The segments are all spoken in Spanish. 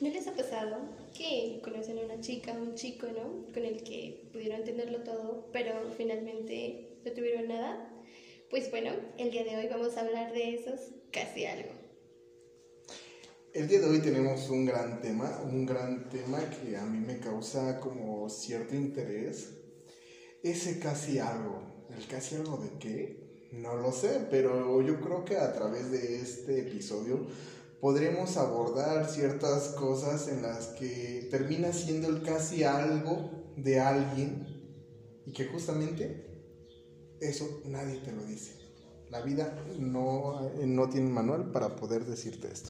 ¿No les ha pasado que conocen a una chica, un chico, ¿no? Con el que pudieron tenerlo todo, pero finalmente no tuvieron nada? Pues bueno, el día de hoy vamos a hablar de esos casi algo. El día de hoy tenemos un gran tema, un gran tema que a mí me causa como cierto interés. Ese casi algo. ¿El casi algo de qué? No lo sé, pero yo creo que a través de este episodio podremos abordar ciertas cosas en las que termina siendo el casi algo de alguien y que justamente eso nadie te lo dice. La vida no, no tiene un manual para poder decirte esto.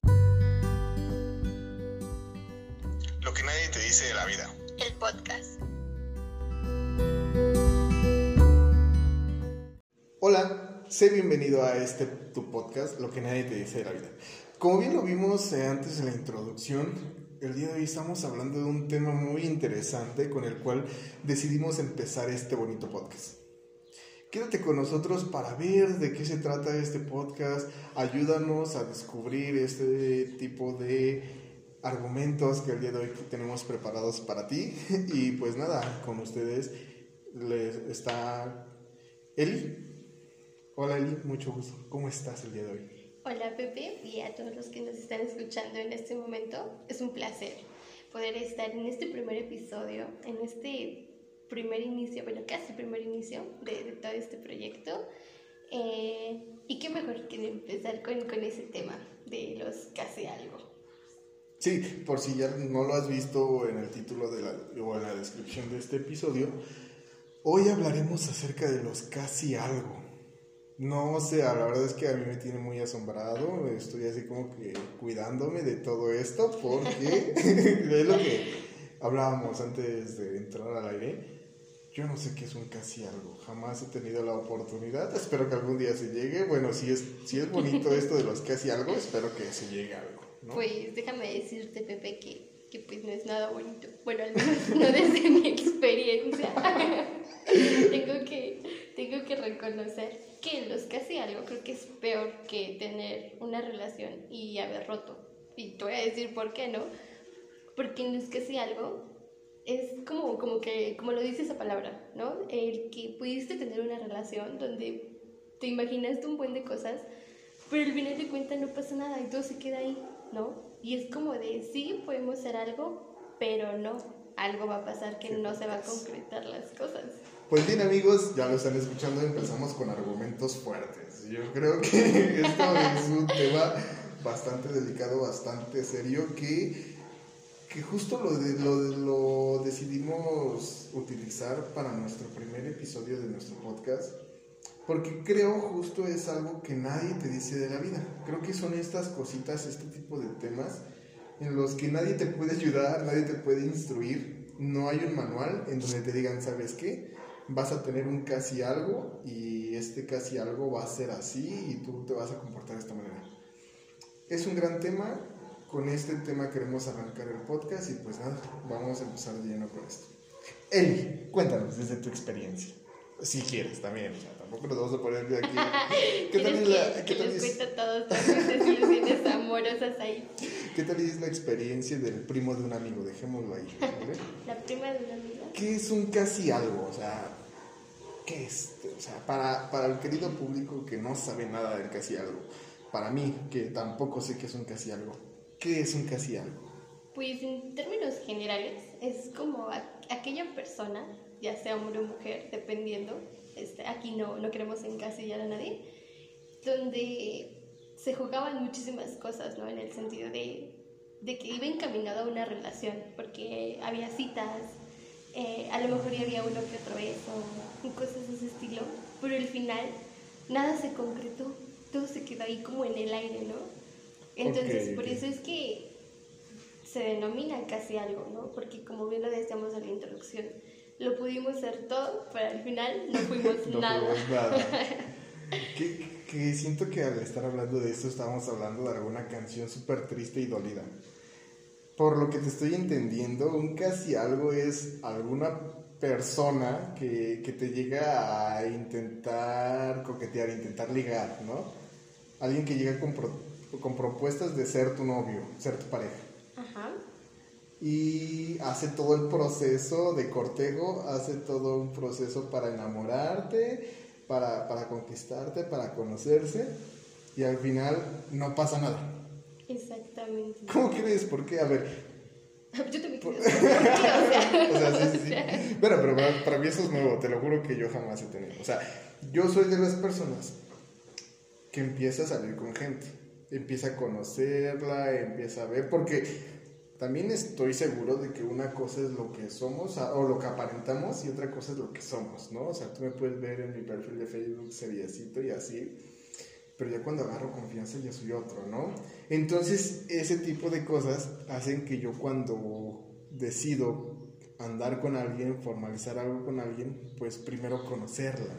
Lo que nadie te dice de la vida. El podcast. Hola, sé bienvenido a este tu podcast, Lo que nadie te dice de la vida. Como bien lo vimos eh, antes en la introducción, el día de hoy estamos hablando de un tema muy interesante con el cual decidimos empezar este bonito podcast. Quédate con nosotros para ver de qué se trata este podcast. Ayúdanos a descubrir este tipo de argumentos que el día de hoy tenemos preparados para ti. Y pues nada, con ustedes les está Eli. Hola Eli, mucho gusto. ¿Cómo estás el día de hoy? Hola Pepe y a todos los que nos están escuchando en este momento. Es un placer poder estar en este primer episodio, en este primer inicio, bueno, casi primer inicio de, todo este proyecto. Eh, y qué mejor que empezar con, con ese tema de los casi algo. Sí, por si ya no lo has visto en el título de la, o en la descripción de este episodio, hoy hablaremos acerca de los casi algo. No sé, la verdad es que a mí me tiene muy asombrado, estoy así como que cuidándome de todo esto porque es lo que hablábamos antes de entrar al aire. Yo no sé qué es un casi algo, jamás he tenido la oportunidad, espero que algún día se llegue. Bueno, si es, si es bonito esto de los casi algo, espero que se llegue algo. ¿no? Pues déjame decirte, Pepe, que, que pues no es nada bonito. Bueno, al menos no desde mi experiencia. tengo, que, tengo que reconocer que los casi algo creo que es peor que tener una relación y haber roto. Y te voy a decir por qué, ¿no? Porque en los casi algo es como, como que, como lo dice esa palabra, ¿no? El que pudiste tener una relación donde te imaginaste un buen de cosas, pero al final de cuentas no pasa nada y todo se queda ahí, ¿no? Y es como de, sí, podemos hacer algo, pero no, algo va a pasar que no se va a concretar las cosas. Pues bien amigos, ya lo están escuchando, empezamos con argumentos fuertes. Yo creo que esto es un tema bastante delicado, bastante serio, que, que justo lo, de, lo, lo decidimos utilizar para nuestro primer episodio de nuestro podcast, porque creo justo es algo que nadie te dice de la vida. Creo que son estas cositas, este tipo de temas en los que nadie te puede ayudar, nadie te puede instruir, no hay un manual en donde te digan, ¿sabes qué? vas a tener un casi algo y este casi algo va a ser así y tú te vas a comportar de esta manera. Es un gran tema, con este tema queremos arrancar el podcast y pues nada, vamos a empezar de lleno con esto. Eli, cuéntanos desde tu experiencia. Si quieres también, o sea, tampoco nos vamos a poner de aquí. ¿Qué tal es la, ¿qué tal es? todos las desilusiones amorosas ahí. ¿Qué tal es la experiencia del primo de un amigo? Dejémoslo ahí. ¿vale? La prima de un amigo. ¿Qué es un casi algo? O sea, ¿qué es? O sea, para, para el querido público que no sabe nada del casi algo, para mí, que tampoco sé qué es un casi algo, ¿qué es un casi algo? Pues en términos generales, es como a, aquella persona, ya sea hombre o mujer, dependiendo, este, aquí no, no queremos encasillar a nadie, donde se jugaban muchísimas cosas, ¿no? En el sentido de, de que iba encaminado a una relación, porque había citas, eh, a lo mejor ya había uno que otro beso y cosas de ese estilo, pero al final nada se concretó, todo se quedó ahí como en el aire, ¿no? Entonces, por eso es que se denomina casi algo, ¿no? Porque como bien lo decíamos en la introducción, lo pudimos hacer todo, pero al final no fuimos No nada. fuimos nada. que, que siento que al estar hablando de esto estábamos hablando de alguna canción súper triste y dolida. Por lo que te estoy entendiendo, un casi algo es alguna persona que, que te llega a intentar coquetear, intentar ligar, ¿no? Alguien que llega con, pro- con propuestas de ser tu novio, ser tu pareja. Ajá. y hace todo el proceso de cortejo, hace todo un proceso para enamorarte, para, para conquistarte, para conocerse y al final no pasa nada. Exactamente. ¿Cómo crees? ¿Por qué? A ver, Yo también o sea. o sea, sí, sí, sí. Bueno, pero para, para mí eso es nuevo, te lo juro que yo jamás he tenido. O sea, yo soy de las personas que empieza a salir con gente, empieza a conocerla, empieza a ver, porque también estoy seguro de que una cosa es lo que somos o lo que aparentamos y otra cosa es lo que somos, ¿no? O sea, tú me puedes ver en mi perfil de Facebook seriecito y así, pero ya cuando agarro confianza ya soy otro, ¿no? Entonces, ese tipo de cosas hacen que yo cuando decido andar con alguien, formalizar algo con alguien, pues primero conocerla.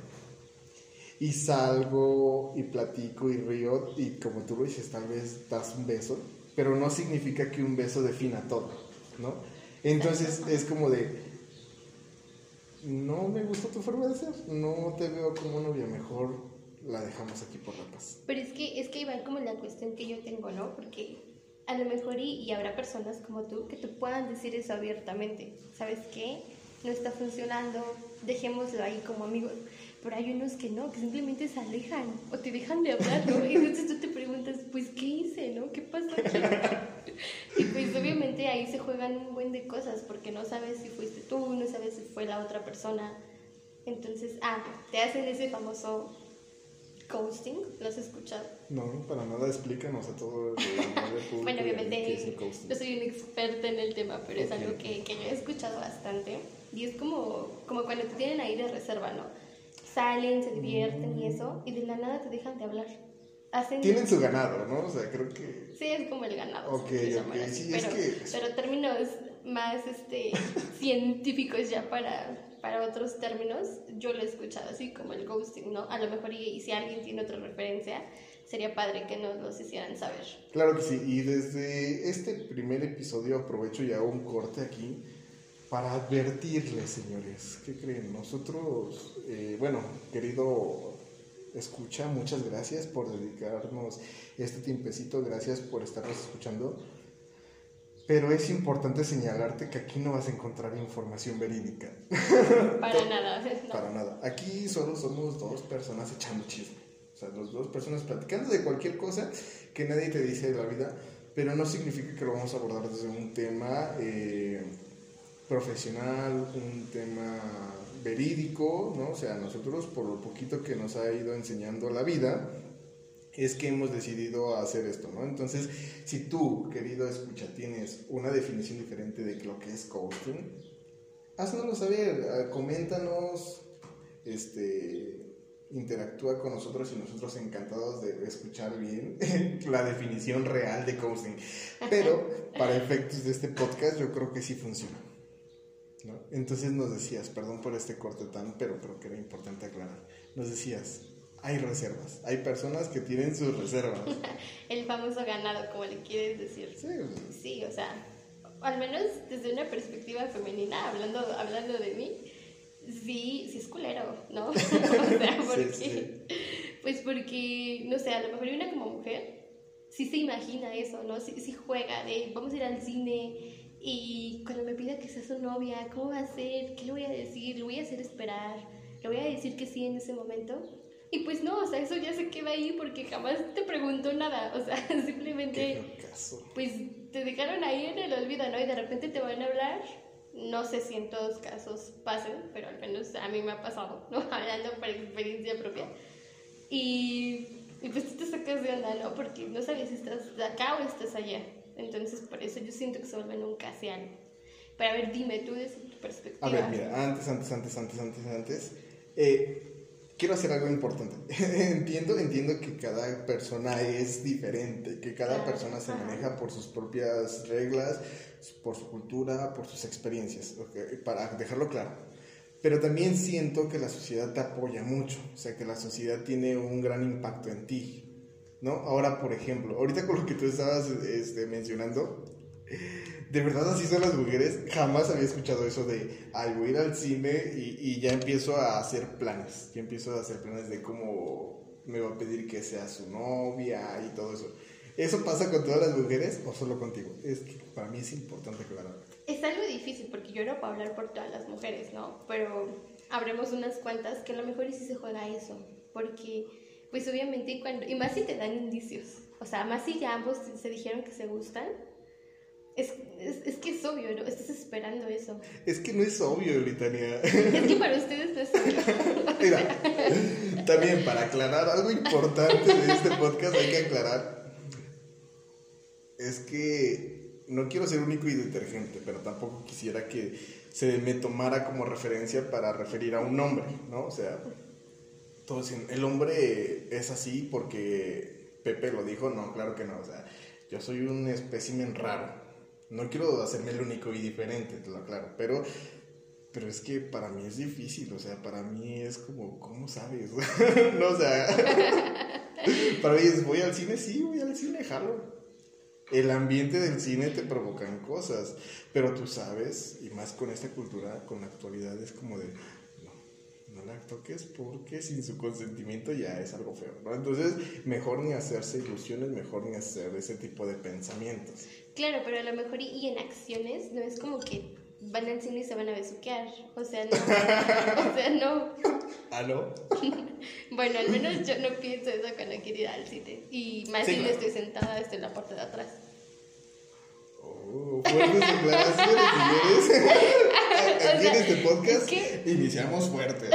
Y salgo y platico y río y como tú lo dices, tal vez das un beso, pero no significa que un beso defina todo, ¿no? Entonces es como de, no me gustó tu forma de ser, no te veo como novia, mejor la dejamos aquí por la paz. Pero es que, es que igual como la cuestión que yo tengo, ¿no? Porque a lo mejor y, y habrá personas como tú que te puedan decir eso abiertamente. ¿Sabes qué? No está funcionando, dejémoslo ahí como amigos. Pero hay unos que no, que simplemente se alejan o te dejan de hablar, ¿no? Y entonces tú te preguntas, pues, ¿qué hice, no? ¿Qué pasó aquí? Y pues obviamente ahí se juegan un buen de cosas porque no sabes si fuiste tú, no sabes si fue la otra persona. Entonces, ah, te hacen ese famoso ghosting, ¿lo has escuchado? No, para nada explícanos a todo el público Bueno, es obviamente no soy una experta en el tema, pero es Ok. algo que, que yo he escuchado bastante. Y es como, como cuando te tienen ahí de reserva, ¿no? Salen, se divierten y eso, y de la nada te dejan de hablar. Hacen... Tienen su ganado, ¿no? O sea, creo que... Sí, es como el ganado. Ok, ok, sí, es pero, que- pero términos más este, científicos ya para, para otros términos, yo lo he escuchado así como el ghosting, ¿no? A lo mejor, y, y si alguien tiene otra referencia, sería padre que nos los hicieran saber. Claro que sí, y desde este primer episodio aprovecho ya un corte aquí para advertirles, señores, ¿qué creen? Nosotros, eh, bueno, querido escucha, muchas gracias por dedicarnos este tiempecito, gracias por estarnos escuchando, pero es importante señalarte que aquí no vas a encontrar información verídica, Para nada. ¿no? para nada. Aquí solo somos dos personas echando chisme. O sea, los dos personas platicando de cualquier cosa que nadie te dice de la vida, pero no significa que lo vamos a abordar desde un tema eh, profesional, un tema verídico, ¿no? O sea, nosotros por lo poquito que nos ha ido enseñando la vida, es que hemos decidido hacer esto, ¿no? Entonces, si tú, querido escucha, tienes una definición diferente de lo que es coaching, haznoslo saber, eh, coméntanos, este, interactúa con nosotros y nosotros encantados de escuchar bien la definición real de coaching. Pero para efectos de este podcast yo creo que sí funciona. ¿No? Entonces nos decías, perdón por este corte tan, pero creo que era importante aclarar, nos decías, hay reservas, hay personas que tienen sus reservas. El famoso ganado, como le quieres decir. Sí, Sí, o sea, al menos desde una perspectiva femenina, hablando, hablando de mí, sí, sí es culero, ¿no? o sea, porque, sí. pues porque, no sé, a lo mejor una como mujer sí se imagina eso, ¿no? Sí, sí juega de, vamos a ir al cine y cuando me pida que sea su novia, ¿cómo va a ser? ¿Qué le voy a decir? ¿Le voy a hacer esperar? ¿Le voy a decir que sí en ese momento? Y pues no, o sea, eso ya se queda ahí porque jamás te preguntó nada, o sea, simplemente qué feo caso. pues te dejaron ahí en el olvido, ¿no? Y de repente te van a hablar. No sé si en todos casos pasen, pero al menos a mí me ha pasado, ¿no? Hablando por experiencia propia. Y, y pues tú te sacas de onda, ¿no? Porque no sabes si estás acá o estás allá. Entonces, por eso yo siento que se vuelven un casi algo. Pero a ver, dime tú desde tu perspectiva. A ver, mira, antes, antes, antes, antes, antes, antes. eh, quiero hacer algo importante. entiendo, entiendo que cada persona es diferente, que cada Claro, persona se ajá. maneja por sus propias reglas, por su cultura, por sus experiencias, ok, para dejarlo claro. Pero también siento que la sociedad te apoya mucho, o sea, que la sociedad tiene un gran impacto en ti, ¿no? Ahora, por ejemplo, ahorita con lo que tú estabas este, mencionando, de verdad así son las mujeres. Jamás había escuchado eso de, ay, ir al cine y, y ya empiezo a hacer planes. Ya empiezo a hacer planes de cómo me va a pedir que sea su novia y todo eso. ¿Eso pasa con todas las mujeres o solo contigo? Es que para mí es importante aclarar. Es algo difícil porque yo no puedo hablar por todas las mujeres, ¿no? Pero habremos unas cuantas que a lo mejor sí se juega eso. Porque, pues obviamente, cuando. Y más si te dan indicios. O sea, más si ya ambos se dijeron que se gustan. Es, es, es que es obvio, ¿no? Estás esperando eso. Es que no es obvio, Litania. Es que para ustedes no es obvio. Mira, también para aclarar algo importante de este podcast hay que aclarar. Es que no quiero ser único y detergente, pero tampoco quisiera que se me tomara como referencia para referir a un hombre, ¿no? O sea, todos el hombre es así porque Pepe lo dijo, no, claro que no, o sea, yo soy un espécimen raro. No quiero hacerme el único y diferente, te lo aclaro, pero pero es que para mí es difícil, o sea, para mí es como, ¿cómo sabes? no, o sea, para mí es, voy al cine, sí, voy al cine, jalo. El ambiente del cine te provocan cosas, pero tú sabes, y más con esta cultura, con la actualidad, es como de, no, la toques porque sin su consentimiento ya es algo feo, ¿no? Entonces, mejor ni hacerse ilusiones, mejor ni hacer ese tipo de pensamientos. Claro, pero a lo mejor y, y en acciones no es como que van al cine y se van a besuquear. O sea, no. o sea, no. ¿Ah, no? Bueno, al menos yo no pienso eso cuando quiero ir al cine. Y más Sí, si no claro. estoy sentada estoy en la parte de atrás. Oh, fuertes declaraciones, señores. Aquí en este podcast es iniciamos fuerte.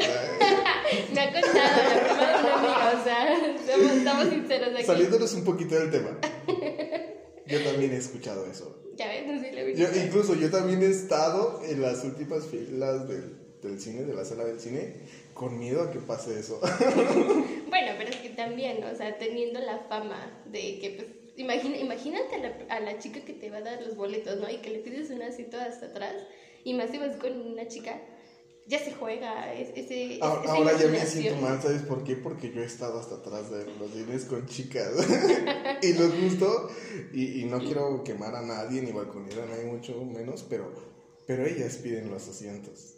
Me ha contado la prima de una amiga, o sea, estamos, estamos sinceros aquí. Saliéndonos un poquito del tema. Yo también he escuchado eso. Ya ves, no sé lo Yo, incluso yo también he estado en las últimas filas del, del cine, de la sala del cine, con miedo a que pase eso. Bueno, pero es que también, o sea, teniendo la fama de que, pues, imagina, imagínate a la, a la chica que te va a dar los boletos, ¿no? Y que le pides un asiento hasta atrás, y más si vas con una chica, ya se juega es- ese... es- A- esa Ahora ya me siento mal, ¿sabes por qué? Porque yo he estado hasta atrás de los cines con chicas. y lo justo, y, y no quiero quemar a nadie ni balconear a nadie, mucho menos, pero, pero ellas piden los asientos.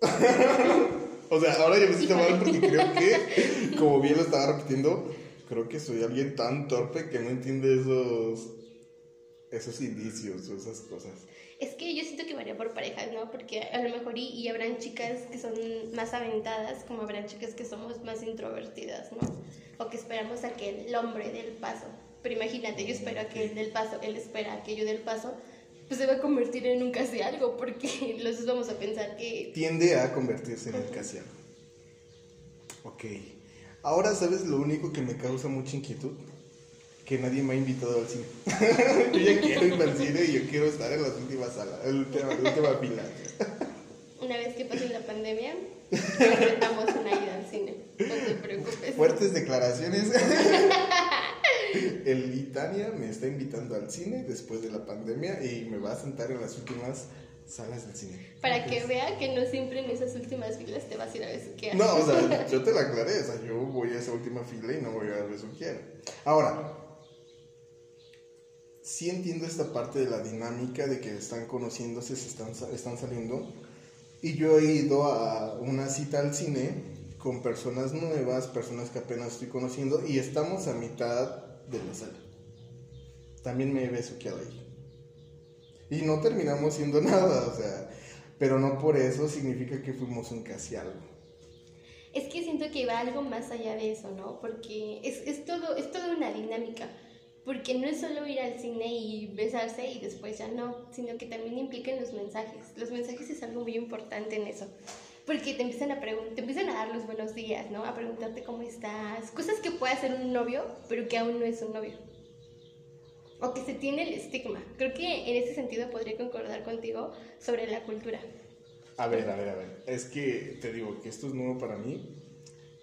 o sea, ahora yo me siento mal porque creo que, como bien lo estaba repitiendo, creo que soy alguien tan torpe que no entiende esos, esos indicios esas cosas. Es que yo siento que varía por parejas, ¿no? Porque a lo mejor y, y habrán chicas que son más aventadas, como habrán chicas que somos más introvertidas, ¿no? O que esperamos a que el hombre dé el paso. Pero imagínate, yo espero a que él dé el paso, él espera a que yo dé el paso, pues se va a convertir en un casi algo, porque los dos vamos a pensar que... tiende a convertirse en el casi algo. Ok. Ahora, ¿sabes lo único que me causa mucha inquietud? Que nadie me ha invitado al cine. yo ya quiero ir al cine y yo quiero estar en las últimas salas, en la última, la última fila. Una vez que pase la pandemia, concretamos una ida al cine. No te preocupes. Fuertes declaraciones. El Litania me está invitando al cine después de la pandemia y me va a sentar en las últimas salas del cine. Para que vea que no siempre en esas últimas filas te vas a ir a besuquear. No, o sea, yo te la aclaré, o sea, yo voy a esa última fila y no voy a besuquear. Ahora, sí entiendo esta parte de la dinámica de que están conociéndose, se están, están saliendo. Y yo he ido a una cita al cine con personas nuevas, personas que apenas estoy conociendo, y estamos a mitad de la sala. También me he besuqueado ahí. Y no terminamos siendo nada, o sea, pero no por eso significa que fuimos un casi algo. Es que siento que va algo más allá de eso, ¿no? Porque es, es, todo, es toda una dinámica. Porque no es solo ir al cine y besarse y después ya no, sino que también implican los mensajes. Los mensajes es algo muy importante en eso. Porque te empiezan a te empiezan a dar los buenos días, ¿no? A preguntarte cómo estás. Cosas que puede hacer un novio, pero que aún no es un novio. O que se tiene el estigma. Creo que en ese sentido podría concordar contigo sobre la cultura. A ver, a ver, a ver. Es que te digo que esto es nuevo para mí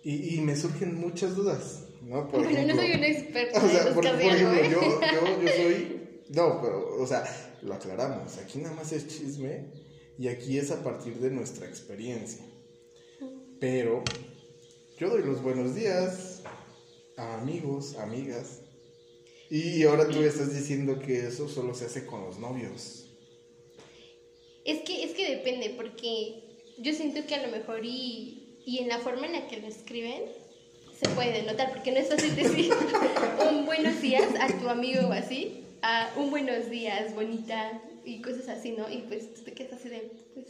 y, y me surgen muchas dudas, ¿no? Por bueno, no ejemplo- soy una experta O sea, por, por ejemplo, ¿eh? yo, yo, yo soy... No, pero, o sea, lo aclaramos. Aquí nada más es chisme y aquí es a partir de nuestra experiencia. Pero yo doy los buenos días a amigos, amigas. Y ahora tú estás diciendo que eso solo se hace con los novios. Es que, es que depende, porque yo siento que a lo mejor y, y en la forma en la que lo escriben se puede notar, porque no es fácil decir un buenos días a tu amigo o así a un buenos días, bonita, y cosas así, ¿no? Y pues tú te quedas así de, pues,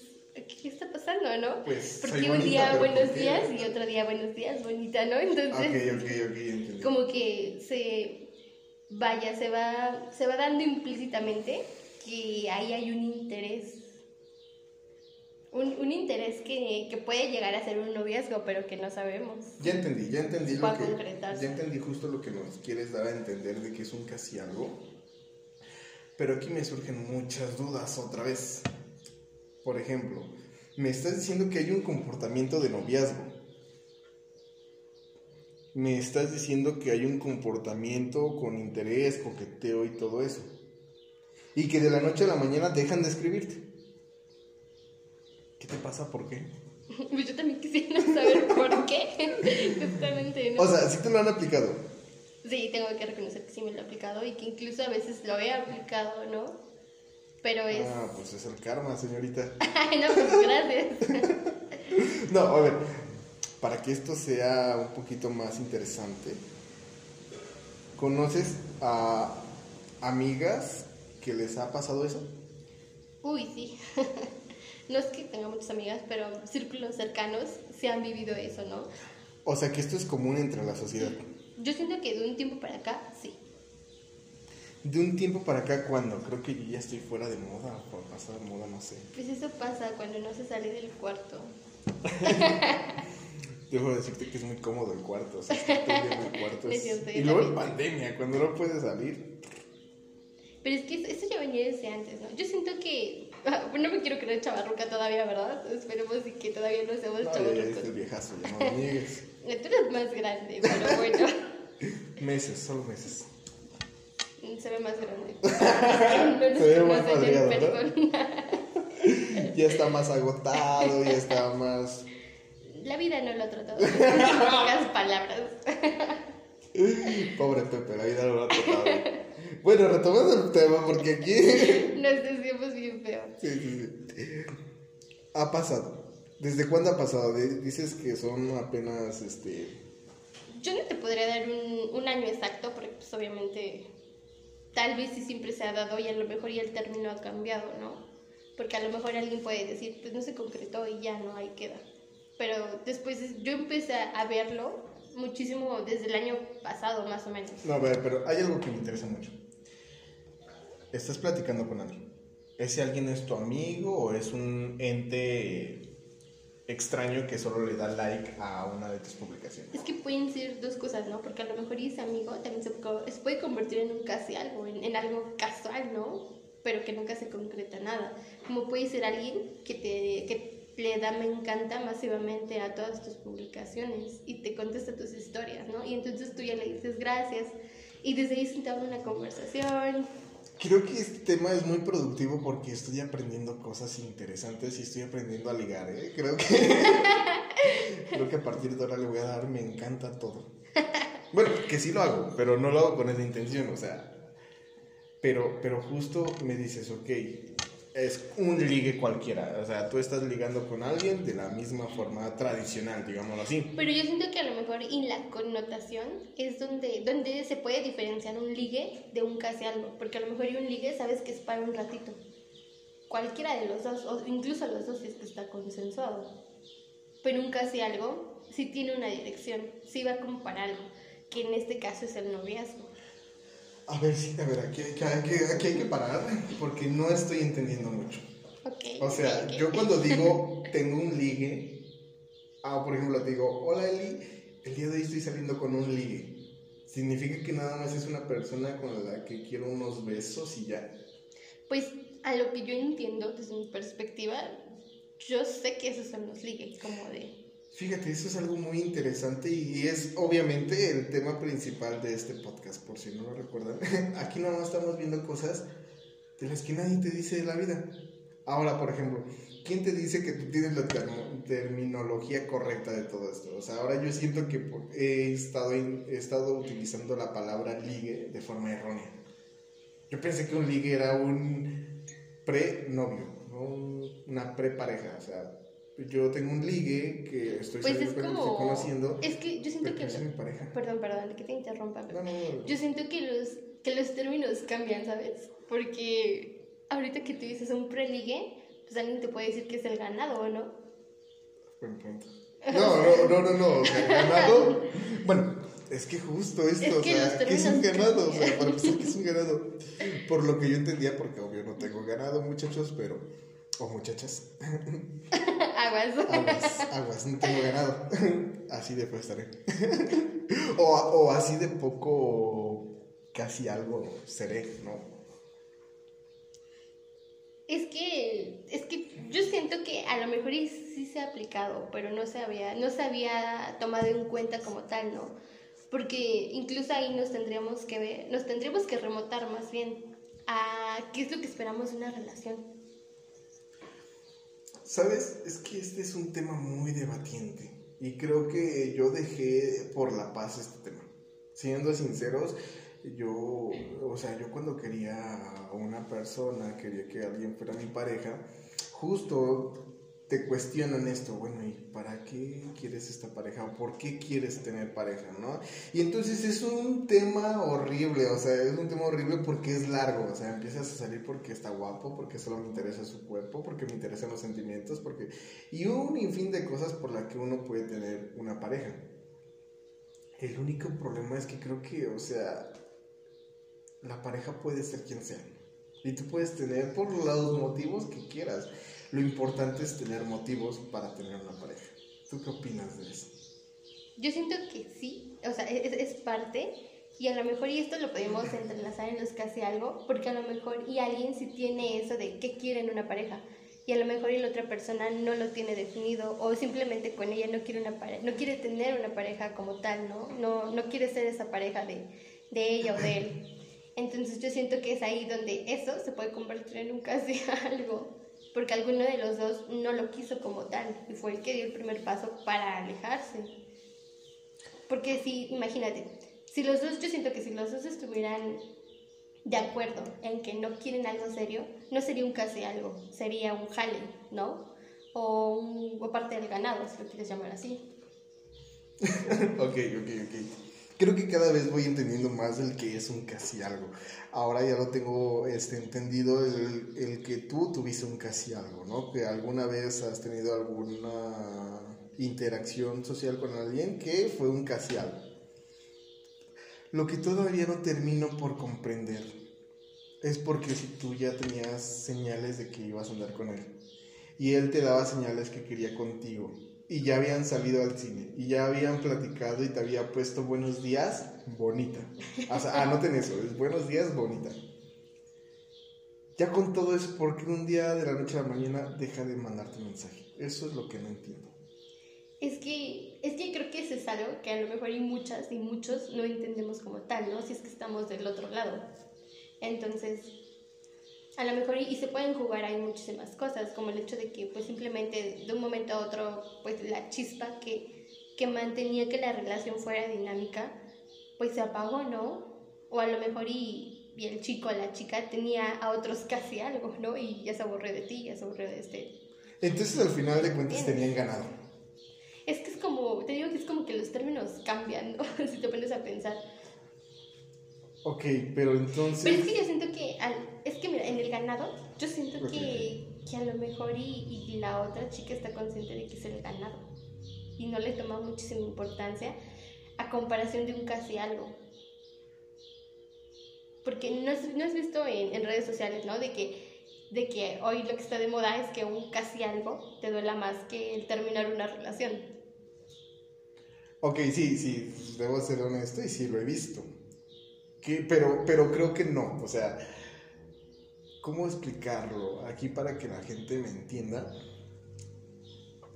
¿qué está pasando, no? Pues, Porque un bonita, día buenos días y otro día buenos días, bonita, ¿no? Entonces, como que se, vaya, se va, se va dando implícitamente que ahí hay un interés. Un, un interés que, que puede llegar a ser un noviazgo, pero que no sabemos. Ya entendí, ya entendí lo que. Ya entendí justo lo que nos quieres dar a entender de que es un casi algo. Pero aquí me surgen muchas dudas otra vez. Por ejemplo, me estás diciendo que hay un comportamiento de noviazgo. Me estás diciendo que hay un comportamiento con interés, coqueteo y todo eso. Y que de la noche a la mañana dejan de escribirte. ¿Qué te pasa? ¿Por qué? Pues yo también quisiera saber por qué. Justamente, ¿no? O sea, sí te lo han aplicado. Sí, tengo que reconocer que sí me lo he aplicado y que incluso a veces lo he aplicado, ¿no? Pero es. Ah, pues es el karma, señorita. Ay, no, pues gracias. No, a ver, para que esto sea un poquito más interesante, ¿conoces a amigas que les ha pasado eso? Uy, sí. No es que tenga muchas amigas, pero círculos cercanos se han vivido eso, ¿no? O sea, que esto es común entre la sociedad. Yo siento que de un tiempo para acá, sí. De un tiempo para acá, cuando creo que yo ya estoy fuera de moda, por pasar de moda, no sé. Pues eso pasa cuando no se sale del cuarto. Dejo de decirte que es muy cómodo el cuarto, o sea, estar todo el cuarto. Es- Y luego en pandemia, cuando no puedes salir. Pero es que eso ya venía desde antes, ¿no? Yo siento que. No me quiero creer chavarruca todavía, ¿verdad? Esperemos y que todavía no seamos No, chavarrucos. viejazo, ya no lo niegues. Tú eres más grande, pero bueno. Meses, solo meses. Se ve más grande. No Se ve más madreado. Ya está más agotado, ya está más La vida no lo ha tratado. En pocas palabras. Pobre Pepe, la vida no lo ha tratado. Bueno, retomando el tema, porque aquí. Nos feo. Sí, sí, sí. Ha pasado. ¿Desde cuándo ha pasado? Dices que son apenas este. Yo no te podría dar un, un año exacto, porque pues obviamente tal vez sí siempre se ha dado y a lo mejor ya el término ha cambiado, ¿no? Porque a lo mejor alguien puede decir, pues no se concretó y ya no, ahí queda. Pero después es- yo empecé a verlo muchísimo desde el año pasado, más o menos. No, a ver, pero hay algo que me interesa mucho. Estás platicando con alguien. ¿Ese alguien es tu amigo o es un ente extraño que solo le da like a una de tus publicaciones? Es que pueden ser dos cosas, ¿no? Porque a lo mejor ese amigo también se, puede convertir en un casi algo, en, en algo casual, ¿no? Pero que nunca se concreta nada. Como puede ser alguien que te que le da me encanta masivamente a todas tus publicaciones y te contesta tus historias, ¿no? Y entonces tú ya le dices gracias y desde ahí se entabla una conversación. Creo que este tema es muy productivo porque estoy aprendiendo cosas interesantes y estoy aprendiendo a ligar, ¿eh? Creo que, creo que a partir de ahora le voy a dar, me encanta todo. Bueno, que sí lo hago, pero no lo hago con esa intención, o sea. Pero, pero justo me dices, ok, es un ligue cualquiera, o sea, tú estás ligando con alguien de la misma forma tradicional, digámoslo así. Pero yo siento que a lo mejor en la connotación es donde, donde se puede diferenciar un ligue de un casi algo. Porque a lo mejor y un ligue sabes que es para un ratito. Cualquiera de los dos, o incluso los dos si es que está consensuado. Pero un casi algo sí tiene una dirección, sí va como para algo, que en este caso es el noviazgo. A ver, sí, a ver, aquí, hay que- aquí, aquí hay que parar porque no estoy entendiendo mucho. Ok. O sea, yo cuando digo tengo un ligue, ah, por ejemplo, digo, hola Eli, el día de hoy estoy saliendo con un ligue. Significa que nada más es una persona con la que quiero unos besos y ya. Pues a lo que yo entiendo desde mi perspectiva, yo sé que esos son los ligues, como de... Fíjate, eso es algo muy interesante y es obviamente el tema principal de este podcast, por si no lo recuerdan. Aquí más estamos viendo cosas de las que nadie te dice de la vida. Ahora, por ejemplo, ¿quién te dice que tú tienes la terminología correcta de todo esto? O sea, ahora yo siento que he estado, he estado utilizando la palabra ligue de forma errónea. Yo pensé que un ligue era un pre-novio, no un- una pre-pareja. O sea, yo tengo un ligue que estoy Pues es como... estoy conociendo, Es que yo siento que... es mi pareja. Perdón, perdón, que te interrumpa, pero... No, no, no. Yo siento que los que los términos cambian, ¿sabes? Porque ahorita que tú dices un preligue, pues alguien te puede decir que es el ganado, ¿o no? Buen punto. No, no, no, no. O sea, ganado. Bueno, es que justo esto, Es o que sea, los ¿qué es un ganado? O sea, para empezar, ¿qué es un ganado? Por lo que yo entendía, porque obvio no tengo ganado, muchachos, pero. O muchachas. Aguas. Aguas, aguas, no tengo ganado. Así de pues estaré. O, o así de poco, casi algo seré, ¿no? Es que, es que yo siento que a lo mejor sí se ha aplicado, pero no se había, no se había tomado en cuenta como tal, ¿no? Porque incluso ahí nos tendríamos que ver, nos tendríamos que remontar más bien a qué es lo que esperamos de una relación. ¿Sabes? Es que este es un tema muy debatiente. Y creo que yo dejé por la paz este tema. Siendo sinceros, yo, o sea, yo cuando quería a una persona, quería que alguien fuera mi pareja, justo te cuestionan esto, bueno, ¿y para qué quieres esta pareja? ¿O por qué quieres tener pareja, no? Y entonces es un tema horrible, o sea, es un tema horrible porque es largo, o sea, empiezas a salir porque está guapo, porque solo me interesa su cuerpo, porque me interesan los sentimientos, porque... Y un infín de cosas por las que uno puede tener una pareja. El único problema es que creo que, o sea, la pareja puede ser quien sea. Y tú puedes tener por los motivos que quieras. Lo importante es tener motivos para tener una pareja. ¿Tú qué opinas de eso? Yo siento que sí, o sea, es, es parte y a lo mejor y esto lo podemos entrelazar en los casi algo, porque a lo mejor y alguien sí tiene eso de qué quiere en una pareja y a lo mejor y la otra persona no lo tiene definido o simplemente con ella no quiere una pareja, no quiere tener una pareja como tal, ¿no? No, no quiere ser esa pareja de, de ella o de él. Entonces yo siento que es ahí donde eso se puede convertir en un casi algo, porque alguno de los dos no lo quiso como tal y fue el que dio el primer paso para alejarse. Porque si, imagínate, si los dos, yo siento que si los dos estuvieran de acuerdo en que no quieren algo serio, no sería un casi algo, sería un jale, ¿no? O, un, o parte del ganado, si lo quieres llamar así. ok, ok, ok. Creo que cada vez voy entendiendo más del que es un casi algo. Ahora ya lo tengo este, entendido el, el que tú tuviste un casi algo, ¿no? Que alguna vez has tenido alguna interacción social con alguien que fue un casi algo. Lo que todavía no termino por comprender es porque si tú ya tenías señales de que ibas a andar con él y él te daba señales que quería contigo y ya habían salido al cine y ya habían platicado y te había puesto buenos días, bonita. O sea, anoten eso, es buenos días, bonita. Ya con todo eso, ¿por qué un día de la noche a la mañana deja de mandarte mensaje? Eso es lo que no entiendo. Es que, es que creo que eso es algo que a lo mejor y muchas y muchos no entendemos como tal, ¿no? Si es que estamos del otro lado. Entonces, a lo mejor y, y se pueden jugar ahí muchísimas cosas, como el hecho de que pues simplemente de un momento a otro, pues la chispa que, que mantenía que la relación fuera dinámica, pues se apagó, ¿no? O a lo mejor y, y el chico o la chica tenía a otros casi algo, ¿no? Y ya se aburrió de ti, ya se aburrió de este Entonces al final de cuentas tenían ganado. Es que es como, te digo que es como que los términos cambian, ¿no? si te pones a pensar. Ok, pero entonces... Pero es que yo siento que, al, es que mira, en el ganado, yo siento que, que a lo mejor y, y la otra chica está consciente de que es el ganado. Y no le toma muchísima importancia a comparación de un casi algo. Porque no has, no has visto en, en redes sociales, ¿no? De que, de que hoy lo que está de moda es que un casi algo te duela más que el terminar una relación. Ok, sí, sí, debo ser honesto y sí lo he visto. Que, pero, pero creo que no, o sea, ¿cómo explicarlo aquí para que la gente me entienda?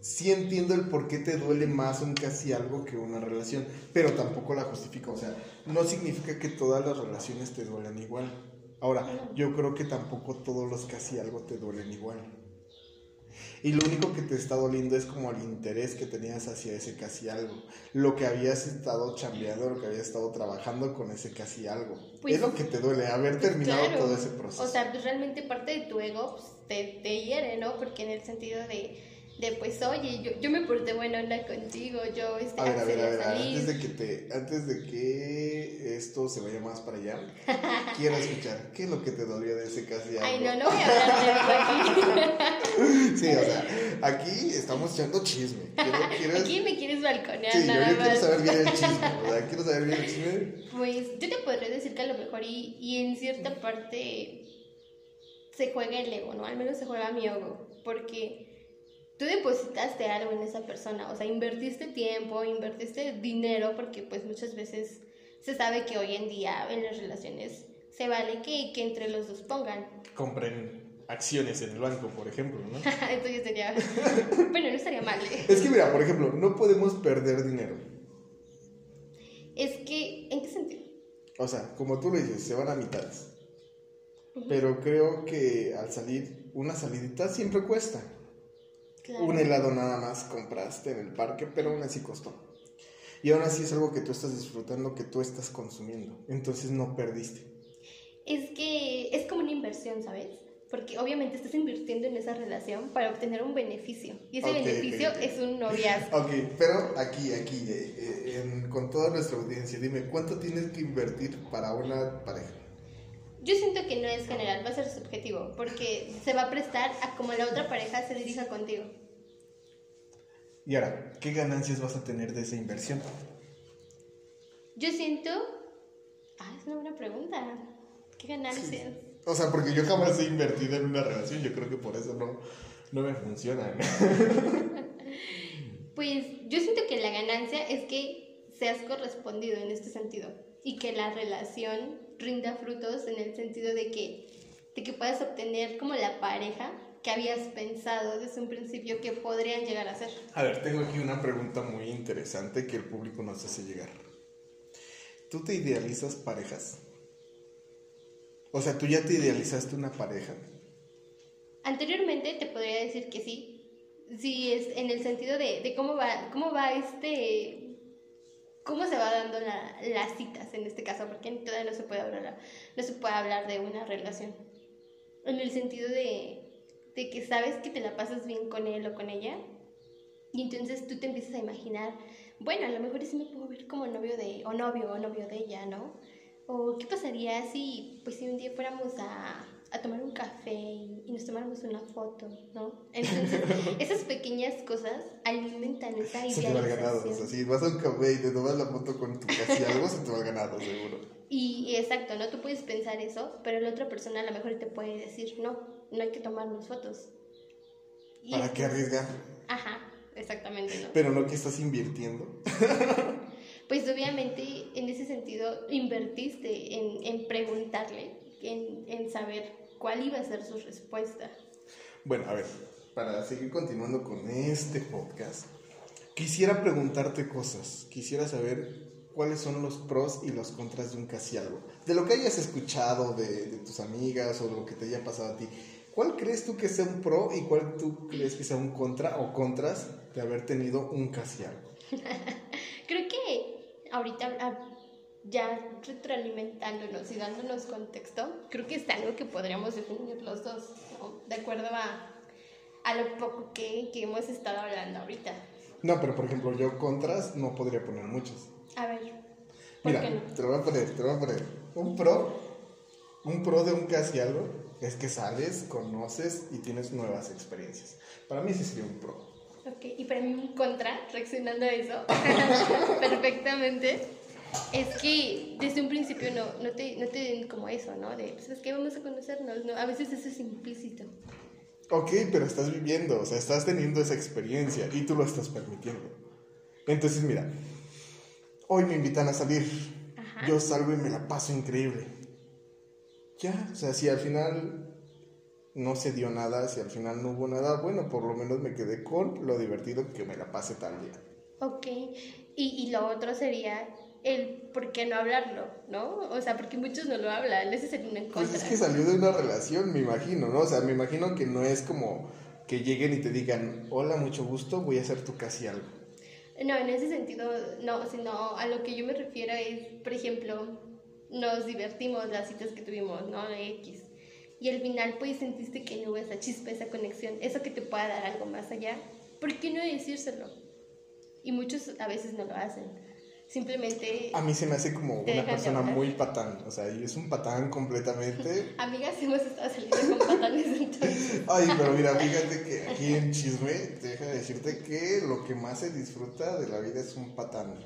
Sí entiendo el por qué te duele más un casi algo que una relación, pero tampoco la justifico, o sea, no significa que todas las relaciones te duelen igual. Ahora, yo creo que tampoco todos los casi algo te duelen igual. Y lo único que te está doliendo es como el interés que tenías hacia ese casi algo. Lo que habías estado chambeando, lo que habías estado trabajando con ese casi algo. Pues- es lo que te duele, haber Pues terminado claro. todo ese proceso. O sea, pues realmente parte de tu ego pues, te, te hiere, ¿no? Porque en el sentido de, de pues oye, yo, yo me porté buena onda contigo, yo este, A ver, a ver, a ver, antes de que te, antes de que esto se vaya más para allá, quiero escuchar, ¿qué es lo que te dolió de ese casi Ay, algo? no, no voy a hablar de eso aquí. Sí, o sea, aquí estamos echando chisme. Quiero, quiero, Aquí me quieres balconear sí, nada yo quiero más. saber bien el chisme, ¿verdad? Quiero saber bien el chisme. Pues yo te podría decir que a lo mejor y, y en cierta parte se juega el ego, ¿no? Al menos se juega mi ego, porque tú depositaste algo en esa persona, o sea, invertiste tiempo, invertiste dinero, porque pues muchas veces se sabe que hoy en día en las relaciones se vale que, que entre los dos pongan. Compren acciones en el banco, por ejemplo, ¿no? Esto ya sería... bueno, no estaría mal. ¿eh? Es que mira, por ejemplo, no podemos perder dinero. Es que, ¿en qué sentido? O sea, como tú lo dices, se van a mitades. Pero creo que al salir, una salidita siempre cuesta. Claro. Un helado nada más compraste en el parque, pero aún así costó. Y aún así es algo que tú estás disfrutando, que tú estás consumiendo. Entonces no perdiste. Es que es como una inversión, ¿sabes? Porque obviamente estás invirtiendo en esa relación para obtener un beneficio. Y ese beneficio es un noviazgo. Ok, pero aquí, aquí, eh, eh, en- con toda nuestra audiencia, dime, ¿cuánto tienes que invertir para una pareja? Yo siento que no es general, va a ser subjetivo, porque se va a prestar a como la otra pareja se dirija contigo. Y ahora, ¿qué ganancias vas a tener de esa inversión? Yo siento... Ah, es una buena pregunta. ¿Qué ganancias? O sea, porque yo jamás he invertido en una relación, yo creo que por eso no, no me funciona. Pues yo siento que la ganancia es que seas correspondido en este sentido y que la relación rinda frutos en el sentido de que, de que puedas obtener como la pareja que habías pensado desde un principio que podrían llegar a ser. A ver, tengo aquí una pregunta muy interesante que el público nos hace llegar. ¿Tú te idealizas parejas? O sea, ¿tú ya te idealizaste una pareja? Anteriormente te podría decir que sí, sí es en el sentido de, de cómo va, cómo va este, cómo se va dando la- las citas en este caso, porque todavía no se puede hablar, no se puede hablar de una relación. En el sentido de, de que sabes que te la pasas bien con él o con ella, y entonces tú te empiezas a imaginar, bueno, a lo mejor sí me puedo ver como novio de, o novio o novio de ella, ¿no? O qué pasaría si, pues si un día fuéramos a, a tomar un café y, y nos tomáramos una foto, ¿no? Entonces, esas pequeñas cosas alimentan esa Se te va el ganado. O sea, idealización. si vas a un café y te tomas la foto con tu casi algo, se te va el ganado, seguro. Y, y exacto, ¿no? Tú puedes pensar eso, pero la otra persona a lo mejor te puede decir, no, no hay que tomarnos fotos. Y ¿Para es- qué arriesgar? Ajá, exactamente, ¿no? Pero no que estás invirtiendo. Pues obviamente en ese sentido invertiste en, en preguntarle, en, en saber cuál iba a ser su respuesta. Bueno, a ver, para seguir continuando con este podcast, quisiera preguntarte cosas. Quisiera saber cuáles son los pros y los contras de un casi algo. De lo que hayas escuchado de, de tus amigas o de lo que te haya pasado a ti. ¿Cuál crees tú que sea un pro y cuál tú crees que sea un contra o contras de haber tenido un casi algo? Creo que ahorita ah, ya retroalimentándonos y dándonos contexto, creo que es algo que podríamos definir los dos, ¿no? De acuerdo a, a lo poco que, que hemos estado hablando ahorita. No, pero por ejemplo, yo contras no podría poner muchos. A ver, ¿por Mira, qué no? te lo voy a poner, te lo voy a poner. Un pro, un pro de un casi algo es que sales, conoces y tienes nuevas experiencias. Para mí ese sería un pro. Ok, y para mí un contra, reaccionando a eso perfectamente, es que desde un principio no, no, te, no te den como eso, ¿no? De, pues es que vamos a conocernos, ¿no? A veces eso es implícito. Ok, pero estás viviendo, o sea, estás teniendo esa experiencia y tú lo estás permitiendo. Entonces, mira, hoy me invitan a salir, Ajá. yo salgo y me la paso increíble. Ya, o sea, si al final no se dio nada, si al final no hubo nada, bueno, por lo menos me quedé con lo divertido que me la pase tal día. Ok, y, y lo otro sería el por qué no hablarlo, ¿no? O sea, porque muchos no lo hablan, ese sería un en Pues es que salió de una relación, me imagino, ¿no? O sea, me imagino que no es como que lleguen y te digan, hola, mucho gusto, voy a hacer tu casi algo. No, en ese sentido, no, sino a lo que yo me refiero es, por ejemplo, nos divertimos las citas que tuvimos, ¿no? X. Y al final, pues sentiste que no hubo esa chispa, esa conexión, eso que te pueda dar algo más allá. ¿por qué no decírselo? Y muchos a veces no lo hacen. Simplemente... A mí se me hace como una de persona hablar. muy patán. O sea, es un patán completamente. Amigas, hemos estado saliendo con patanes entonces. Ay, pero mira, fíjate que aquí en Chisme, te deja decirte que lo que más se disfruta de la vida es un patán.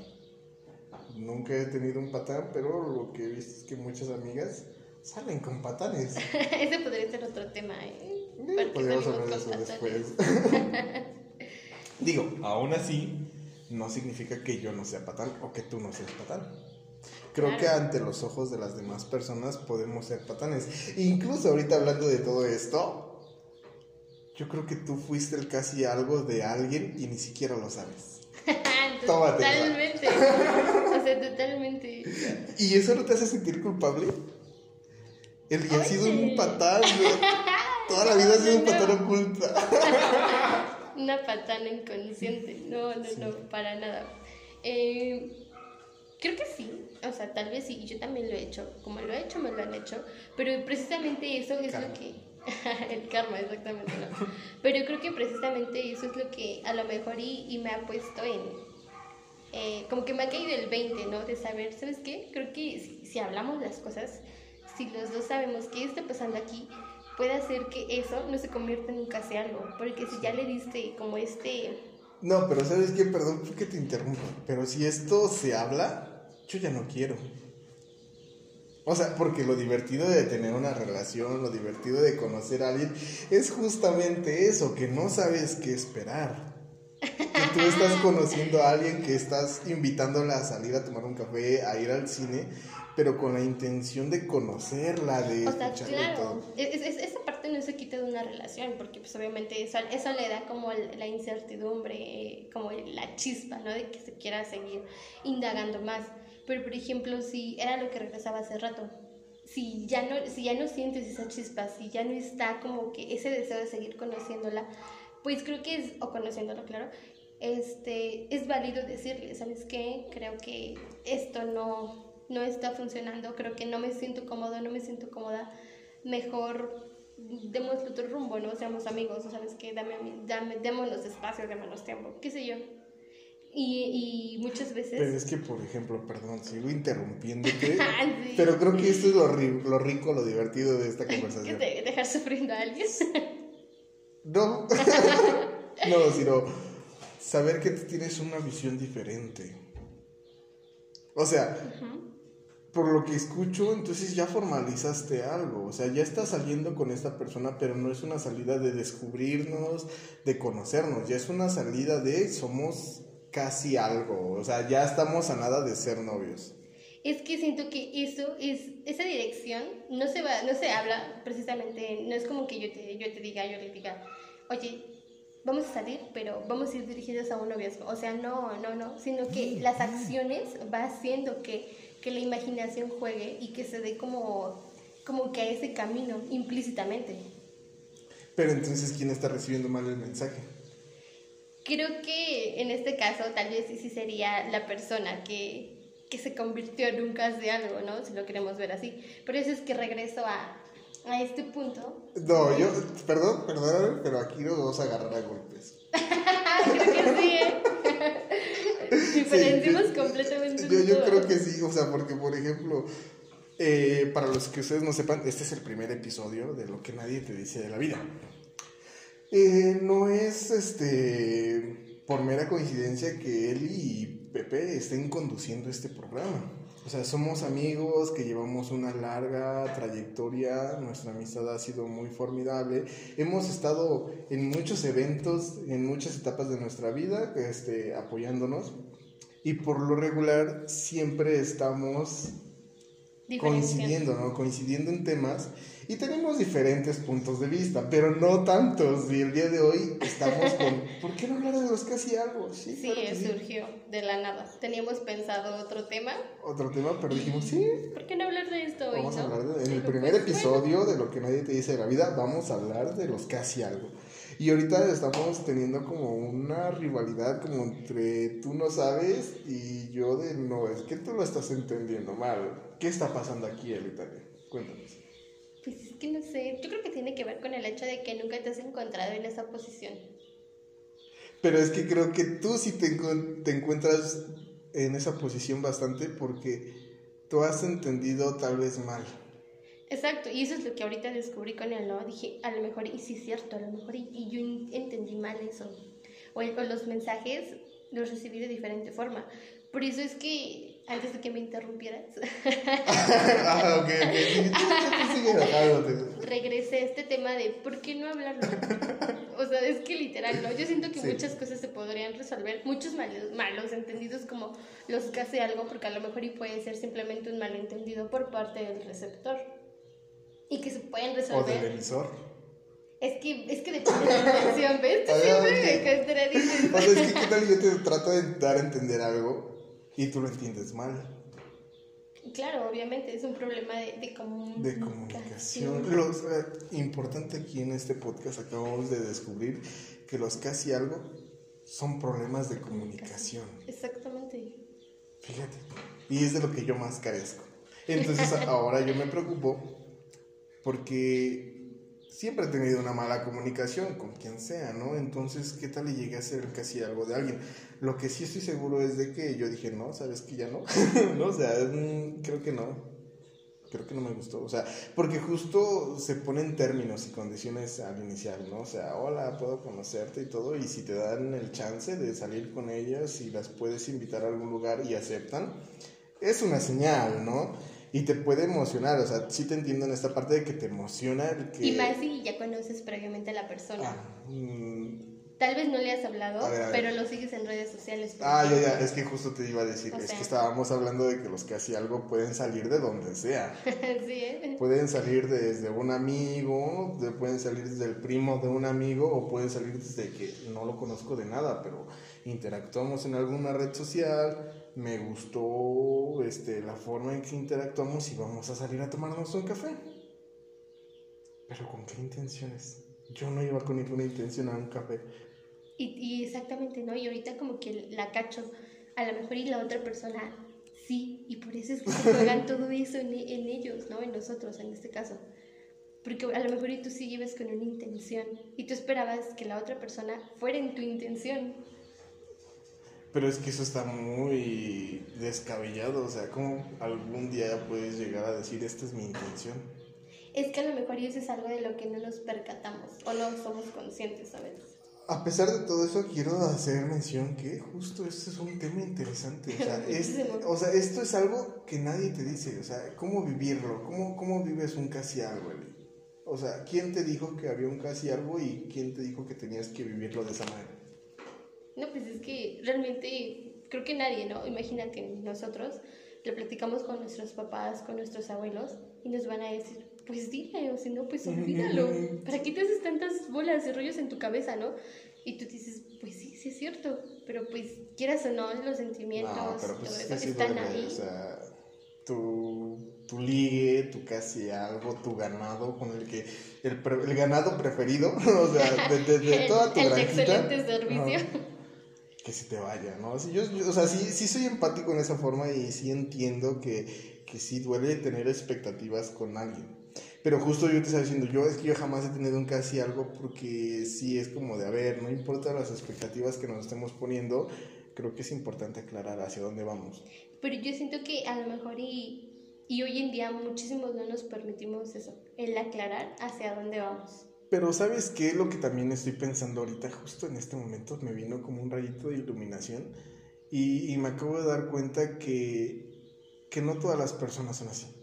Nunca he tenido un patán, pero lo que he visto es que muchas amigas salen con patanes. Ese podría ser otro tema, ¿eh? Eh, ¿Por qué Podríamos hablar de eso patanes? después. Digo, aún así, no significa que yo no sea patán o que tú no seas patán. Creo Claro. que ante los ojos de las demás personas podemos ser patanes. Incluso ahorita hablando de todo esto, yo creo que tú fuiste el casi algo de alguien y ni siquiera lo sabes. Tómatela. Totalmente. O sea, totalmente. ¿Y eso no te hace sentir culpable? El que ha sido un patán. Toda la vida ha sido un No, patán oculta. Una patana inconsciente. No, no, no, para nada. Eh, creo que sí. O sea, tal vez sí. y Yo también lo he hecho. Como lo he hecho, me lo han hecho. Pero precisamente eso es Karma. lo que. el karma, exactamente. ¿no? Pero creo que precisamente eso es lo que a lo mejor y, y me ha puesto en. eh, como que me ha caído el 20, ¿no? De saber, ¿sabes qué? Creo que si, si hablamos las cosas, si los dos sabemos qué está pasando aquí, puede hacer que eso no se convierta en un casi algo. Porque si ya le diste como este. No, pero ¿sabes qué? Perdón que te interrumpa. Pero si esto se habla, yo ya no quiero. O sea, porque lo divertido de tener una relación, lo divertido de conocer a alguien, es justamente eso, que no sabes qué esperar. Que tú estás conociendo a alguien, que estás invitándola a salir a tomar un café, a ir al cine, pero con la intención de conocerla, de O sea, claro, es- es- esa parte no se quita de una relación, porque pues obviamente eso, eso le da como la incertidumbre, como la chispa, ¿no? De que se quiera seguir indagando más. Pero por ejemplo, si era lo que regresaba hace rato, si ya no, si ya no sientes esa chispa, si ya no está como que ese deseo de seguir conociéndola, pues creo que es, o conociéndola, claro, este, es válido decirle, ¿sabes qué? Creo que esto no, no está funcionando, creo que no me siento cómodo, no me siento cómoda, mejor demos otro rumbo, ¿no? Seamos amigos, ¿sabes qué? Dame, dame, démonos espacio, démonos tiempo, qué sé yo. Y, y muchas veces... Pero es que, por ejemplo, perdón, sigo interrumpiéndote, sí. pero creo que esto es lo, ri- lo rico, lo divertido de esta ¿Qué conversación. dejar sufriendo a alguien. No, no, sino saber que tú tienes una visión diferente. O sea, por lo que escucho, entonces ya formalizaste algo. O sea, ya estás saliendo con esta persona, pero no es una salida de descubrirnos, de conocernos. Ya es una salida de somos casi algo. O sea, ya estamos a nada de ser novios. Es que siento que eso es, esa dirección no se va, no se habla precisamente, no es como que yo te, yo te diga, yo le diga, oye, vamos a salir, pero vamos a ir dirigidos a un noviazgo. O sea, no, no, no, sino que las acciones va haciendo que, que la imaginación juegue y que se dé como, como que a ese camino implícitamente. Pero entonces, ¿quién está recibiendo mal el mensaje? Creo que en este caso tal vez sí, sería la persona que, que se convirtió en un casi algo, ¿no? Si lo queremos ver así. Por eso es que regreso a, a este punto. No, yo, perdón, perdóname, pero aquí nos vamos a agarrar a golpes. creo que sí, ¿eh? Diferenciamos completamente Yo, yo creo que sí, o sea, porque por ejemplo, eh, para los que ustedes no sepan, este es el primer episodio de lo que nadie te dice de la vida. Eh, no es este por mera coincidencia que él y Pepe estén conduciendo este programa. O sea, somos amigos que llevamos una larga trayectoria, nuestra amistad ha sido muy formidable. Hemos estado en muchos eventos, en muchas etapas de nuestra vida, este, apoyándonos. Y por lo regular siempre estamos coincidiendo, ¿no? Coincidiendo en temas y tenemos diferentes puntos de vista, pero no tantos. Y el día de hoy estamos con, ¿por qué no hablar de los casi algo? Sí, Sí, claro que sí. surgió de la nada. Teníamos pensado otro tema. Otro tema, pero dijimos, sí, ¿Por qué no hablar de esto hoy? vamos a no? hablar de, en el primer pues, episodio de lo que nadie te dice de la vida, vamos a hablar de los casi algo. Y ahorita estamos teniendo como una rivalidad como entre tú no sabes y yo de no, es que tú lo estás entendiendo mal. ¿Qué está pasando aquí, Elita? Cuéntanos. Pues es que no sé, yo creo que tiene que ver con el hecho de que nunca te has encontrado en esa posición. Pero es que creo que tú sí te, te encuentras en esa posición bastante porque tú has entendido tal vez mal. Exacto, y eso es lo que ahorita descubrí con él, ¿no? Dije, a lo mejor, y sí es cierto, a lo mejor, y, y yo entendí mal eso. O, los mensajes los recibí de diferente forma. Por eso es que, antes de que me interrumpieras, ah, ok, ok. Sí, tú- tú- tú sigue bajándote. regresé a este tema de por qué no hablarlo. O sea, es que literal, ¿no? Yo siento que Sí. muchas cosas se podrían resolver, muchos malos, malos entendidos como los que hace algo, porque a lo mejor y puede ser simplemente un malentendido por parte del receptor. Y que se pueden O resolver. del emisor. Es que, es que depende de la intención, ¿ves? Tú siempre me contradices. O sea, es que qué tal yo te trato de dar a entender algo y tú lo entiendes mal. Claro, obviamente, es un problema de, de comunicación. De comunicación. Lo eh, importante aquí en este podcast acabamos de descubrir que los casi algo son problemas de comunicación. Exactamente. Fíjate. Y es de lo que yo más carezco. Entonces ahora yo me preocupo porque siempre he tenido una mala comunicación con quien sea, ¿no? Entonces, ¿qué tal le llegué a hacer casi algo de alguien? Lo que sí estoy seguro es de que yo dije, no, ¿sabes que ya no? no, o sea, creo que no. Creo que no me gustó, o sea, porque justo se ponen términos y condiciones al inicial, ¿no? O sea, hola, puedo conocerte y todo, y si te dan el chance de salir con ellas y las puedes invitar a algún lugar y aceptan, es una señal, ¿no? Y te puede emocionar, o sea, sí te entiendo en esta parte de que te emociona el que... Y más si ya conoces previamente a la persona. Ah, Tal vez no le has hablado, A ver, a ver. pero lo sigues en redes sociales. ah, ya, ya, es que justo te iba a decir, O es sea. que estábamos hablando de que los que hacía algo pueden salir de donde sea. sí, ¿eh? Pueden salir desde un amigo, de- pueden salir desde el primo de un amigo o pueden salir desde que no lo conozco de nada, pero interactuamos en alguna red social, me gustó este, la forma en que interactuamos y vamos a salir a tomarnos un café. Pero ¿con qué intenciones? Yo no iba con ninguna intención a un café. Y, y exactamente, ¿no? Y ahorita como que la cacho, a lo mejor y la otra persona sí, y por eso es que se juegan todo eso en, en ellos, ¿no? En nosotros, en este caso. Porque a lo mejor y tú sí llevas con una intención y tú esperabas que la otra persona fuera en tu intención. Pero es que eso está muy descabellado, o sea, ¿cómo algún día puedes llegar a decir esta es mi intención? Es que a lo mejor eso es algo de lo que no nos percatamos o no somos conscientes, ¿sabes? A pesar de todo eso, quiero hacer mención que justo este es un tema interesante. O sea, es- Muchísimo. o sea, esto es algo que nadie te dice. O sea, ¿cómo vivirlo? ¿Cómo, cómo vives un casi algo, Eli? O sea, ¿quién te dijo que había un casi algo y quién te dijo que tenías que vivirlo de esa manera? No, pues es que realmente creo que nadie, ¿no? Imagínate, nosotros lo platicamos con nuestros papás, con nuestros abuelos y nos van a decir, pues dile, o si no, pues olvídalo. ¿Para qué te haces tantas bolas y rollos en tu cabeza, no? Y tú dices, pues sí, sí es cierto, pero pues quieras o no, los sentimientos, No, pero pues todo es que eso sí están duele, ahí. O sea, tu, tu ligue, tu casi algo, tu ganado con el que... El, pre- el ganado preferido, o sea, de, de- de toda tu el de granjita. excelente servicio. Ajá. que se te vaya, ¿no? Sí, yo, yo- o sea, sí, sí soy empático en esa forma y sí entiendo que, que sí duele tener expectativas con alguien. Pero justo yo te estaba diciendo, yo es que yo jamás he tenido un casi algo porque sí es como de, a ver, no importa las expectativas que nos estemos poniendo, creo que es importante aclarar hacia dónde vamos. Pero yo siento que a lo mejor y, y hoy en día muchísimos no nos permitimos eso, el aclarar hacia dónde vamos. Pero ¿sabes qué? Lo que también estoy pensando ahorita, justo en este momento, me vino como un rayito de iluminación y, y me acabo de dar cuenta que, que no todas las personas son así.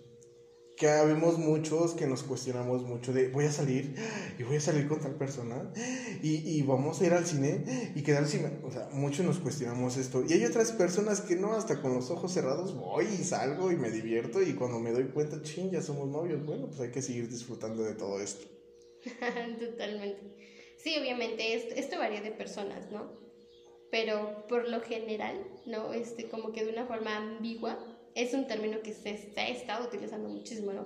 Que habemos muchos que nos cuestionamos mucho de voy a salir y voy a salir con tal persona y, y vamos a ir al cine y quedar sin... O sea, muchos nos cuestionamos esto. Y hay otras personas que no, hasta con los ojos cerrados voy y salgo y me divierto y cuando me doy cuenta, ching, ya somos novios. Bueno, pues hay que seguir disfrutando de todo esto. Totalmente. Sí, obviamente esto, esto varía de personas, ¿no? Pero por lo general, ¿no? Este, como que de una forma ambigua, es un término que se, se ha estado utilizando muchísimo, ¿no?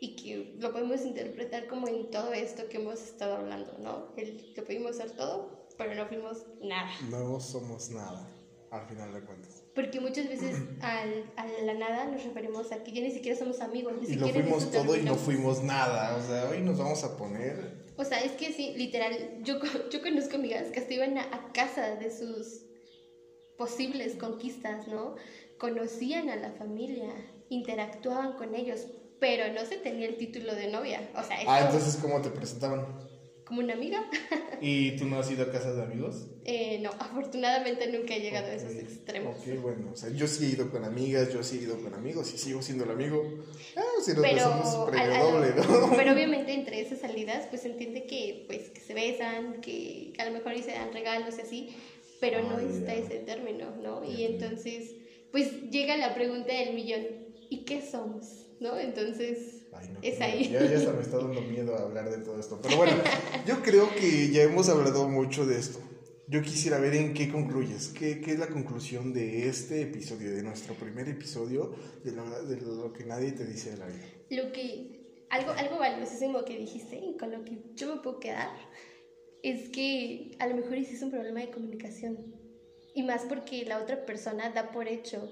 Y que lo podemos interpretar como en todo esto que hemos estado hablando, ¿no? El que pudimos hacer todo, pero no fuimos nada. No somos nada, al final de cuentas. Porque muchas veces al, a la nada nos referimos a que ya ni siquiera somos amigos, ni Y lo siquiera en fuimos todo y no fuimos nada. O sea, hoy nos vamos a poner O sea, es que sí, literal, yo, yo conozco amigas que hasta iban a, a casa de sus posibles conquistas, ¿no? Conocían a la familia, interactuaban con ellos, pero no se tenía el título de novia. O sea, Ah, entonces, ¿cómo te presentaban? como una amiga. ¿Y tú no has ido a casas de amigos? Eh, no, afortunadamente nunca he llegado a esos extremos. Ok, bueno, o sea, yo sí he ido con amigas, yo sí he ido con amigos y sigo siendo el amigo. Ah, si nos Pero, besamos premio al- doble, ¿no? pero obviamente entre esas salidas pues se entiende que pues que se besan, que a lo mejor y se dan regalos y así, pero no Ah, está ese término, ¿no? Y Ya. entonces pues llega la pregunta del millón, ¿y qué somos? ¿No? Entonces Ay, no, es ahí. Ya, ya hasta me está dando miedo hablar de todo esto. Pero bueno, yo creo que ya hemos hablado mucho de esto. Yo quisiera ver en qué concluyes, qué, qué es la conclusión de este episodio, de nuestro primer episodio, de lo, de lo que nadie te dice de la vida. Lo que, algo, algo valiosísimo que dijiste y con lo que yo me puedo quedar es que a lo mejor es un problema de comunicación. Y más porque la otra persona da por hecho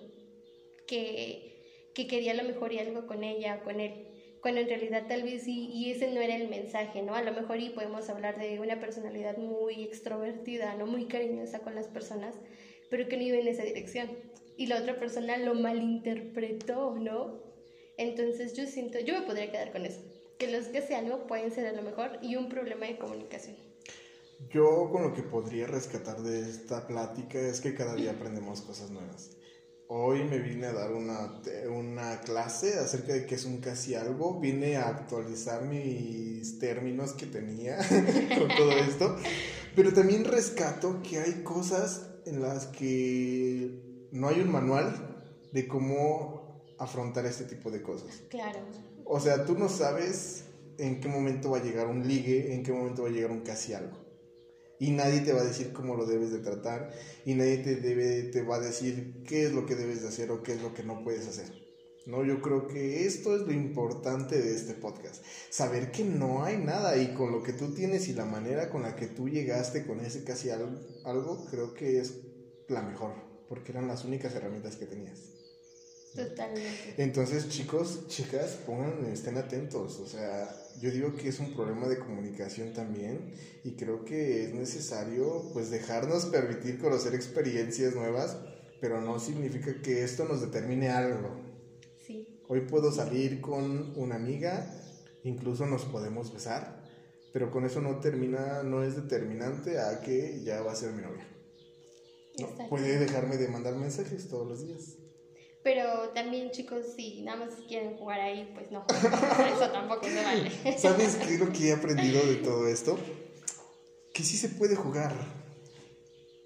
que, que quería a lo mejor y algo con ella o con él. Cuando en realidad tal vez sí, y ese no era el mensaje, ¿no? A lo mejor y podemos hablar de una personalidad muy extrovertida, ¿no? Muy cariñosa con las personas, pero que no iba en esa dirección. Y la otra persona lo malinterpretó, ¿no? Entonces yo siento, yo me podría quedar con eso, que los que hace algo pueden ser a lo mejor y un problema de comunicación. Yo con lo que podría rescatar de esta plática es que cada día aprendemos cosas nuevas. Hoy me vine a dar una, una clase acerca de qué es un casi algo. Vine a actualizar mis términos que tenía con todo esto. Pero también rescato que hay cosas en las que no hay un manual de cómo afrontar este tipo de cosas. Claro. O sea, tú no sabes en qué momento va a llegar un ligue, en qué momento va a llegar un casi algo. Y nadie te va a decir cómo lo debes de tratar y nadie te, debe, te va a decir qué es lo que debes de hacer o qué es lo que no puedes hacer. No, yo creo que esto es lo importante de este podcast. Saber que no hay nada y con lo que tú tienes y la manera con la que tú llegaste con ese casi algo, algo creo que es la mejor, porque eran las únicas herramientas que tenías. Totalmente. Entonces, chicos, chicas, pongan, estén atentos. O sea, yo digo que es un problema de comunicación también y creo que es necesario, pues, dejarnos permitir conocer experiencias nuevas, pero no significa que esto nos determine algo. Sí. Hoy puedo salir con una amiga, incluso nos podemos besar, pero con eso no termina, no es determinante a que ya va a ser mi novia. No, puede dejarme de mandar mensajes todos los días. Pero también, chicos, si nada más quieren jugar ahí, pues no. Eso tampoco se vale. ¿Sabes qué es lo que he aprendido de todo esto? Que sí se puede jugar.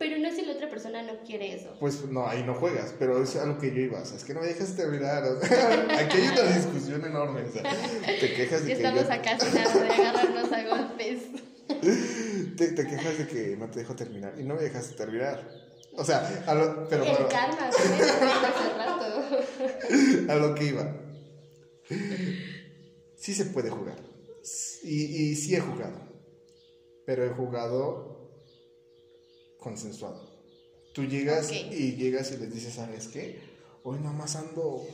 Pero no si la otra persona no quiere eso. Pues no, ahí no juegas, pero es a lo que yo iba. O sea, es que no me dejas terminar. o sea, aquí hay una discusión enorme. O sea, te quejas de Ya que estamos yo- a casi nada de agarrarnos a golpes. te, te quejas de que no te dejo terminar y no me dejas terminar. O sea, a lo, pero El bueno, karma, como dijimos hace rato. a lo que iba. Sí se puede jugar. Y, y sí he jugado. Pero he jugado consensuado. Tú llegas y llegas y les dices, ¿sabes qué? Hoy nomás ando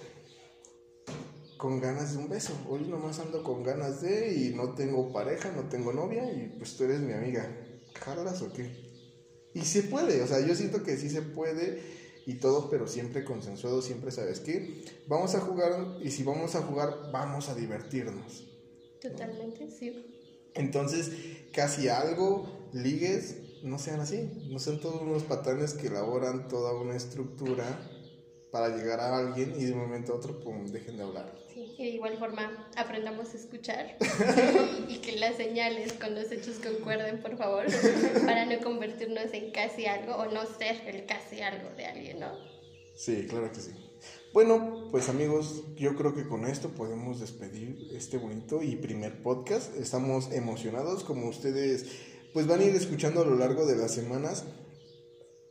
con ganas de un beso. Hoy nomás ando con ganas de y no tengo pareja, no tengo novia y pues tú eres mi amiga. ¿Jalas o qué? Y se puede, o sea, yo siento que sí se puede y todo, pero siempre consensuado, siempre sabes qué. Vamos a jugar y si vamos a jugar, vamos a divertirnos. Totalmente, sí. Entonces, casi algo, ligues, no sean así, no sean todos unos patanes que elaboran toda una estructura para llegar a alguien y de un momento a otro, pum, dejen de hablar. Sí, y de igual forma aprendamos a escuchar y, que las señales con los hechos concuerden, por favor, para no convertirnos en casi algo o no ser el casi algo de alguien, ¿no? Sí, claro que sí. Bueno, pues amigos, yo creo que con esto podemos despedir este bonito y primer podcast. Estamos emocionados, como ustedes pues van a ir escuchando a lo largo de las semanas.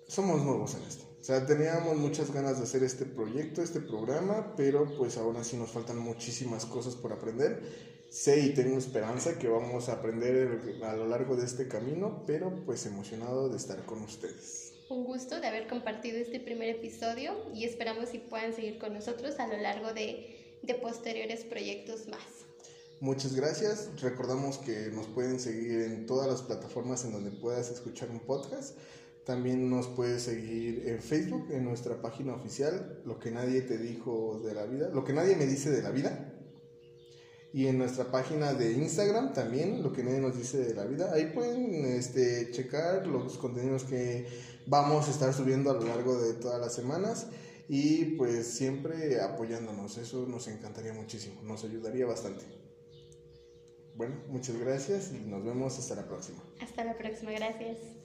Somos nuevos en esto. O sea, teníamos muchas ganas de hacer este proyecto, este programa, pero pues ahora sí nos faltan muchísimas cosas por aprender. Sé y tengo esperanza que vamos a aprender a lo largo de este camino, pero pues emocionado de estar con ustedes. Un gusto de haber compartido este primer episodio y esperamos si puedan seguir con nosotros a lo largo de, de posteriores proyectos más. Muchas gracias. Recordamos que nos pueden seguir en todas las plataformas en donde puedas escuchar un podcast. También nos puedes seguir en Facebook, en nuestra página oficial, Lo que nadie te dijo de la vida, Lo que nadie me dice de la vida. Y en nuestra página de Instagram también, Lo que nadie nos dice de la vida. Ahí pueden este, checar los contenidos que vamos a estar subiendo a lo largo de todas las semanas. Y pues siempre apoyándonos, eso nos encantaría muchísimo, nos ayudaría bastante. Bueno, muchas gracias y nos vemos hasta la próxima. Hasta la próxima, gracias.